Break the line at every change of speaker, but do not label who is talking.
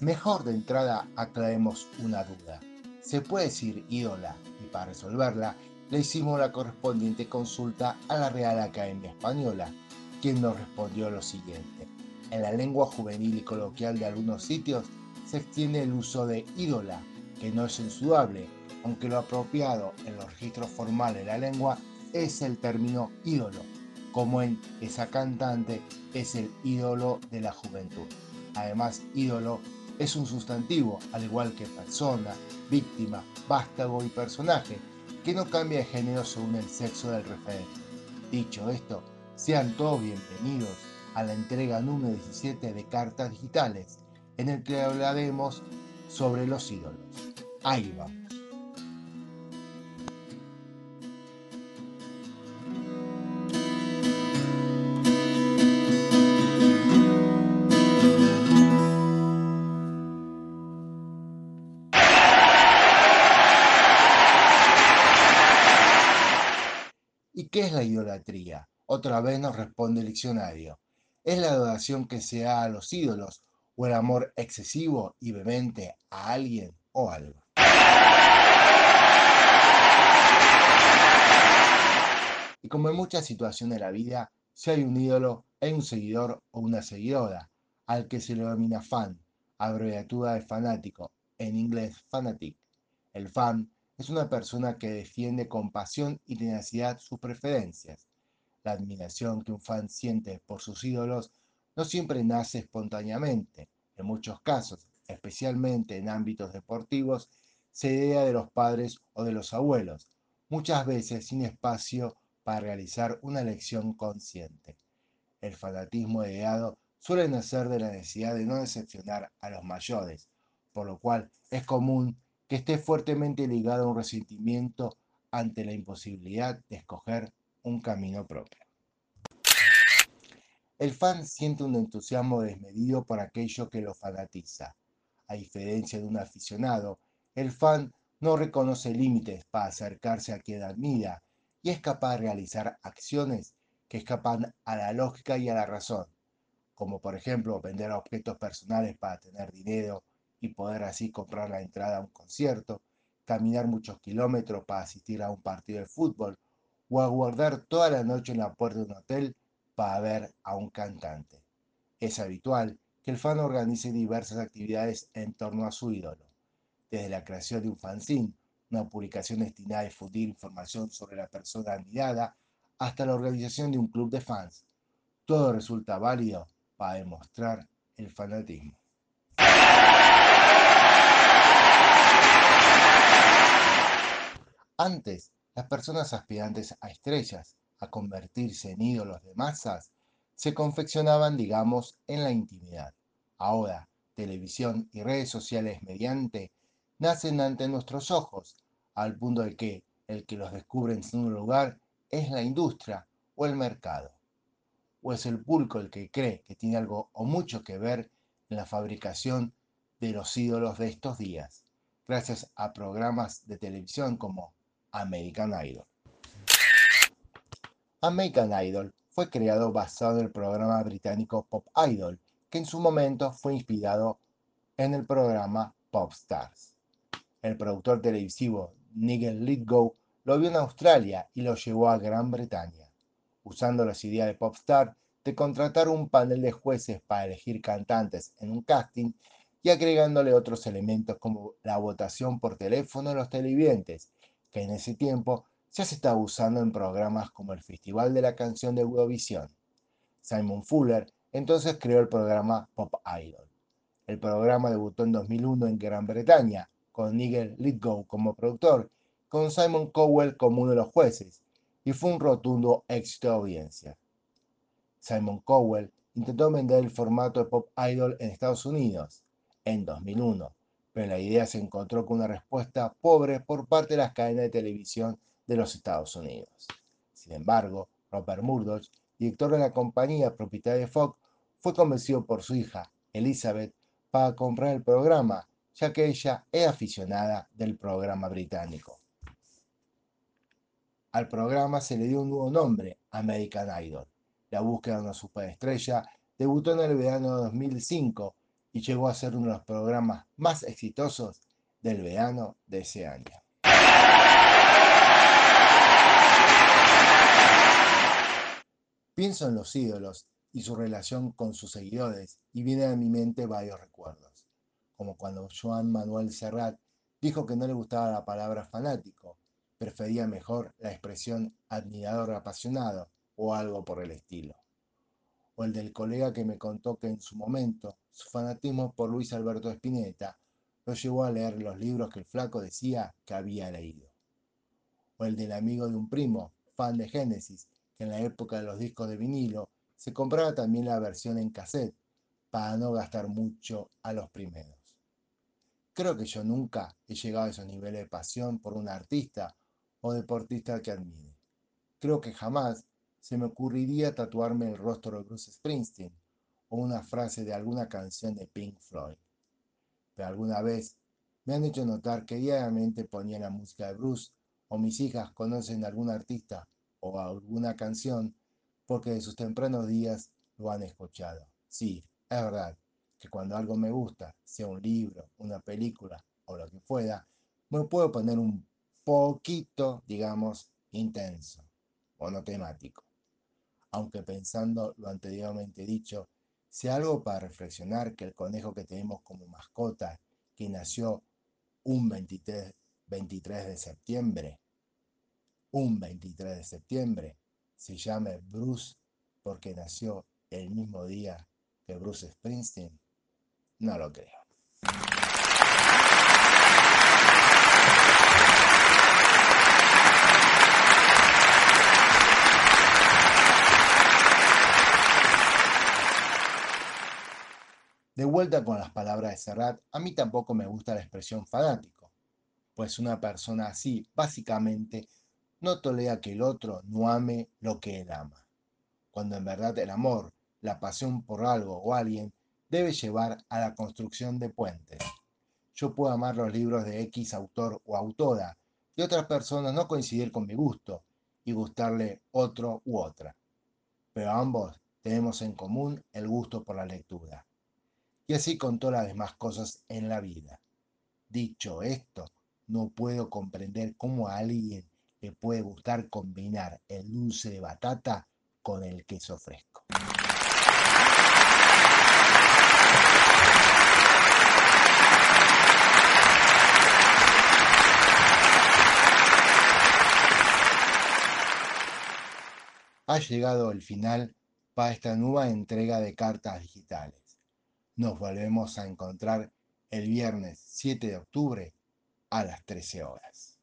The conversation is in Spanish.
Mejor de entrada aclaremos una duda. ¿Se puede decir ídola? Y para resolverla, le hicimos la correspondiente consulta a la Real Academia Española, quien nos respondió lo siguiente. En la lengua juvenil y coloquial de algunos sitios se extiende el uso de ídola, que no es censurable, aunque lo apropiado en los registros formales de la lengua es el término ídolo, como en esa cantante es el ídolo de la juventud. Además, ídolo es un sustantivo, al igual que persona, víctima, vástago y personaje, que no cambia de género según el sexo del referente. Dicho esto, sean todos bienvenidos a la entrega número 17 de Cartas Digitales, en el que hablaremos sobre los ídolos. Ahí vamos. Qué es la idolatría? Otra vez nos responde el diccionario. Es la adoración que se da a los ídolos o el amor excesivo y vehemente a alguien o algo. Y como en muchas situaciones de la vida, si hay un ídolo, hay un seguidor o una seguidora, al que se le denomina fan, abreviatura de fanático, en inglés fanatic. El fan es una persona que defiende con pasión y tenacidad sus preferencias. La admiración que un fan siente por sus ídolos no siempre nace espontáneamente. En muchos casos, especialmente en ámbitos deportivos, se idea de los padres o de los abuelos, muchas veces sin espacio para realizar una elección consciente. El fanatismo ideado suele nacer de la necesidad de no decepcionar a los mayores, por lo cual es común que esté fuertemente ligado a un resentimiento ante la imposibilidad de escoger un camino propio. El fan siente un entusiasmo desmedido por aquello que lo fanatiza. A diferencia de un aficionado, el fan no reconoce límites para acercarse a quien admira y es capaz de realizar acciones que escapan a la lógica y a la razón, como por ejemplo vender objetos personales para tener dinero, y poder así comprar la entrada a un concierto, caminar muchos kilómetros para asistir a un partido de fútbol o aguardar toda la noche en la puerta de un hotel para ver a un cantante. Es habitual que el fan organice diversas actividades en torno a su ídolo, desde la creación de un fanzine, una publicación destinada a difundir información sobre la persona admirada, hasta la organización de un club de fans. Todo resulta válido para demostrar el fanatismo. Antes, las personas aspirantes a estrellas, a convertirse en ídolos de masas, se confeccionaban, digamos, en la intimidad. Ahora, televisión y redes sociales mediante nacen ante nuestros ojos, al punto de que el que los descubre en su lugar es la industria o el mercado. O es el pulco el que cree que tiene algo o mucho que ver en la fabricación de los ídolos de estos días, gracias a programas de televisión como American Idol. American Idol fue creado basado en el programa británico Pop Idol, que en su momento fue inspirado en el programa Pop Stars. El productor televisivo Nigel Lithgow lo vio en Australia y lo llevó a Gran Bretaña, usando las ideas de Popstar de contratar un panel de jueces para elegir cantantes en un casting y agregándole otros elementos como la votación por teléfono de los televidentes que en ese tiempo ya se estaba usando en programas como el Festival de la Canción de Eurovisión. Simon Fuller entonces creó el programa Pop Idol. El programa debutó en 2001 en Gran Bretaña, con Nigel Lithgow como productor, con Simon Cowell como uno de los jueces, y fue un rotundo éxito de audiencia. Simon Cowell intentó vender el formato de Pop Idol en Estados Unidos en 2001, pero la idea se encontró con una respuesta pobre por parte de las cadenas de televisión de los Estados Unidos. Sin embargo, Robert Murdoch, director de la compañía propietaria de Fox, fue convencido por su hija, Elizabeth, para comprar el programa, ya que ella es aficionada del programa británico. Al programa se le dio un nuevo nombre, American Idol. La búsqueda de una superestrella debutó en el verano de 2005 y llegó a ser uno de los programas más exitosos del verano de ese año. Pienso en los ídolos y su relación con sus seguidores y vienen a mi mente varios recuerdos, como cuando Joan Manuel Serrat dijo que no le gustaba la palabra fanático, prefería mejor la expresión admirador apasionado o algo por el estilo. O el del colega que me contó que en su momento su fanatismo por Luis Alberto Spinetta lo llevó a leer los libros que el flaco decía que había leído. O el del amigo de un primo, fan de Génesis, que en la época de los discos de vinilo se compraba también la versión en cassette para no gastar mucho a los primeros. Creo que yo nunca he llegado a esos niveles de pasión por un artista o deportista que admire. Creo que jamás se me ocurriría tatuarme el rostro de Bruce Springsteen o una frase de alguna canción de Pink Floyd. Pero alguna vez me han hecho notar que diariamente ponía la música de Bruce o mis hijas conocen a algún artista o alguna canción porque de sus tempranos días lo han escuchado. Sí, es verdad que cuando algo me gusta, sea un libro, una película o lo que fuera, me puedo poner un poquito, digamos, intenso, monotemático. Aunque pensando lo anteriormente dicho, sea algo para reflexionar que el conejo que tenemos como mascota, que nació un 23, 23 de septiembre, un 23 de septiembre, se llame Bruce porque nació el mismo día que Bruce Springsteen? No lo creo. De vuelta con las palabras de Serrat, a mí tampoco me gusta la expresión fanático, pues una persona así básicamente no tolera que el otro no ame lo que él ama, cuando en verdad el amor, la pasión por algo o alguien, debe llevar a la construcción de puentes. Yo puedo amar los libros de X autor o autora y otras personas no coincidir con mi gusto y gustarle otro u otra, pero ambos tenemos en común el gusto por la lectura. Y así con todas las demás cosas en la vida. Dicho esto, no puedo comprender cómo a alguien le puede gustar combinar el dulce de batata con el queso fresco. Ha llegado el final para esta nueva entrega de cartas digitales. Nos volvemos a encontrar el viernes 7 de octubre a las 13 horas.